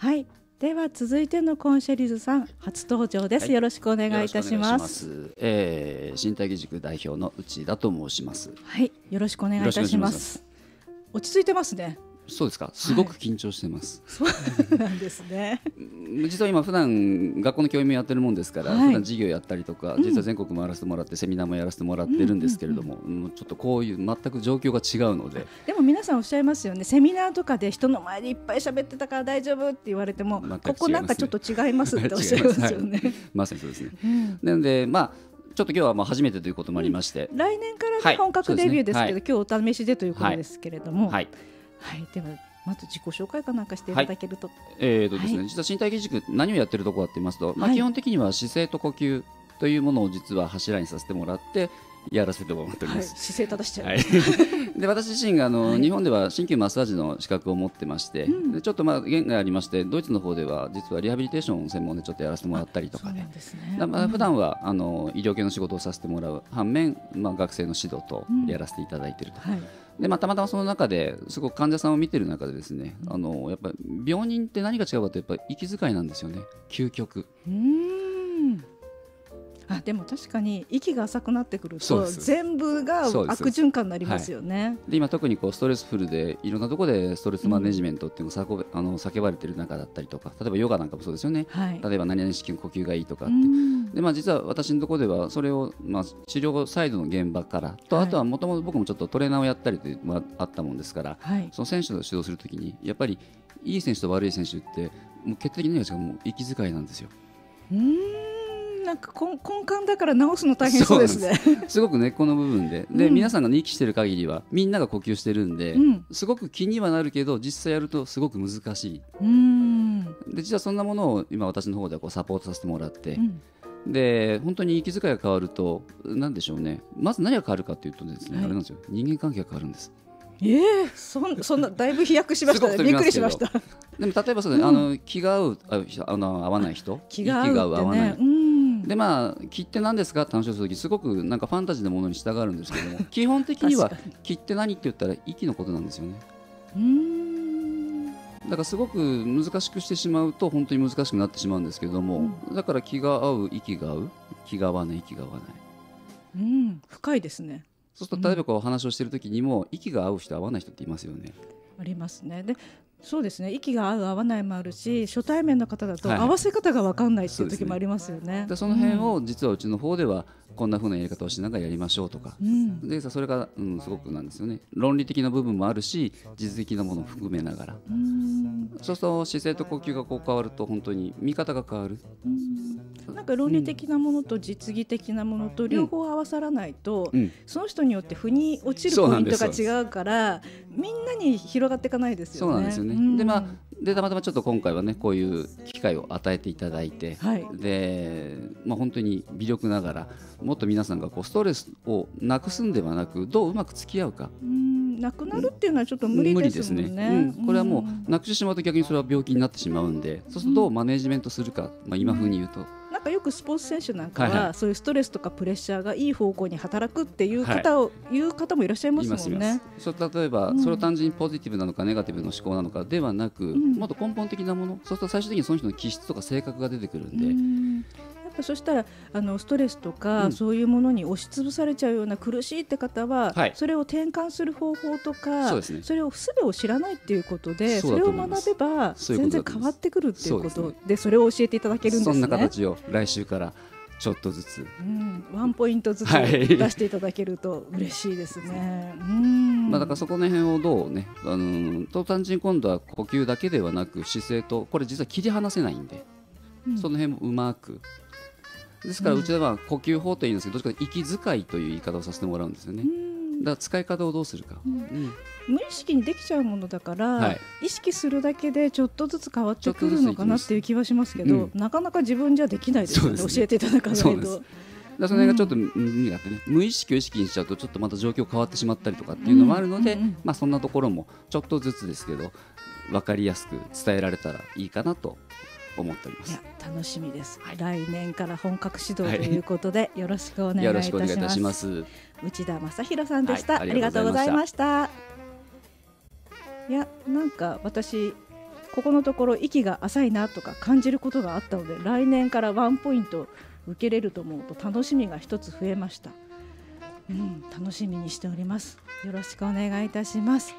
はい。では続いてのコンシェリズさん初登場です、はい、よろしくお願いいたします。しえー、新体義塾代表の内田と申します。はい。よろしくお願いいたします。落ち着いてますねそうですか？すごく緊張してます。はい、そうなんですね。実は今普段学校の教員もやってるもんですから、はい、普段授業やったりとか、実は全国回らせてもらってセミナーもやらせてもらってるんですけれども、うんうんうん、ちょっとこういう全く状況が違うので。でも皆さんおっしゃいますよね。セミナーとかで人の前でいっぱい喋ってたから大丈夫って言われても、ね、ここなんかちょっと違いますっておっしゃいますよね。まさにそうですね。うん、なのでまあ。ちょっと今日はまあ初めてということもありまして、うん、来年から本格デビューですけど、はいね、今日お試しでということですけれども、はい、はい、ではまず自己紹介かなんかしていただけると、はい、えーとですね、はい、実は身体義塾何をやってるところかと言いますと、まあ、基本的には姿勢と呼吸というものを実は柱にさせてもらってやらせてもらっております、姿勢正しちゃう、はい、で私自身があの、日本では鍼灸マッサージの資格を持ってまして、うん、でちょっとまあ縁がありましてドイツの方では実はリハビリテーション専門でちょっとやらせてもらったりとかね。ね。まあ普段はあの医療系の仕事をさせてもらう反面、まあ、学生の指導とやらせていただいていると。はい。でまあ、たまたまその中ですごく患者さんを見てる中でですね、あのやっぱり病人って何が違うかとやっぱり息遣いなんですよね。究極。うんあでも確かに息が浅くなってくると全部が悪循環になりますよね。で今特にこうストレスフルでいろんなところでストレスマネジメントっていうのが、うん、あの叫ばれてる中だったりとか例えばヨガなんかもそうですよね、はい、例えば何々式の呼吸がいいとかって、でまあ、実は私のところではそれを、まあ、治療サイドの現場からと、はい、あとはもともと僕もちょっとトレーナーをやったりというのがあったもんですから、はい、その選手を指導するときにやっぱりいい選手と悪い選手ってもう決定的にはもう息遣いなんですよ。うんなんか根根幹だから直すの大変そうですね。す。ごく根っこの部分で。で、うん、皆さんが、息してる限りはみんなが呼吸してるんで、うん、すごく気にはなるけど実際やるとすごく難しい。うん。で実はそんなものを今私の方ではこうサポートさせてもらって、うん、で本当に息遣いが変わると何でしょうね。まず何が変わるかというとですね、はい、あれなんですよ。人間関係が変わるんです。ええー、そんそんなだいぶ飛躍しましたね。びっくりしました。でも例えばそう、ね、あの気が合うああの合わない人、気が合う、ね、合わない。うんでまあ切って何ですかって話をするときすごくなんかファンタジーなものに従うんですけども 基本的には切って何って言ったら息のことなんですよね。だからすごく難しくしてしまうと本当に難しくなってしまうんですけども、うん、だから気が合う息が合う気が合わない息が合わない。うん、深いですね。そうすると例えばこう話をしている時にも、息が合う人合わない人っていますよね。ありますね。でそうですね。息が合う合わないもあるし初対面の方だと合わせ方が分かんないっていう時もありますよね。そ、ね、の辺を実はうちの方ではこんなふうなやり方をしながらやりましょうとか、うん、でそれが、うん、すごくなんですよね。論理的な部分もあるし実的なものを含めながら、うん、そうすると姿勢と呼吸がこう変わると本当に見方が変わる。なんか論理的なものと実技的なものと両方合わさらないと、うん、その人によって腑に落ちるポイントが違うからみんなに広がっていかないですよね。そうなんですよね、でまあでたまたまちょっと今回はねこういう機会を与えていただいて、はい、で、まあ、本当に微力ながらもっと皆さんがこうストレスをなくすんではなくどううまく付き合うか。なくなるっていうのはちょっと無理ですね。ね。うん、これはもうなくしてしまうと逆にそれは病気になってしまうんで、そうするとどうマネジメントするか、まあ、今風に言うと。なんかよくスポーツ選手なんかは、そういうストレスとかプレッシャーがいい方向に働くっていう方を、はい、いう方もいらっしゃいますもんね。そう例えば、うん、それを単純にポジティブなのかネガティブの思考なのかではなく、うん、もっと根本的なものそうすると最終的にその人の気質とか性格が出てくるんで。うんそしたらあのストレスとか、うん、そういうものに押しつぶされちゃうような苦しいって方は、はい、それを転換する方法とかそ、ね,、れをすべを知らないっていうことでそれを学べば全然変わってくるっていうことでそれを教えていただけるんですね。そんな形を来週からちょっとずつ、うん、ワンポイントずつ出していただけると嬉しいですね。うん、まあだからそこの辺をどうね、あのと単純に今度は呼吸だけではなく姿勢とこれ実は切り離せないんで、うん、その辺もうまく。ですからうちでは呼吸法というんですけどどっちか息遣いという言い方をさせてもらうんですよね。だから使い方をどうするか、うん。うん、無意識にできちゃうものだから、はい、意識するだけでちょっとずつ変わってくるのかなっていう気はしますけど、うん、なかなか自分じゃできないですよね、ね、教えていただかないと。だその辺がちょっと意があってね、無意識を意識にしちゃうとちょっとまた状況変わってしまったりとかっていうのもあるので、まあそんなところもちょっとずつですけど分かりやすく伝えられたらいいかなと思っております。楽しみです、はい、来年から本格指導ということで、はい、よろしくお願いいたします。内田正弘さんでした、はい、ありがとうございました。いやなんか私ここのところ息が浅いなとか感じることがあったので来年からワンポイント受けれると思うと楽しみが一つ増えました、うん、楽しみにしております。よろしくお願いいたします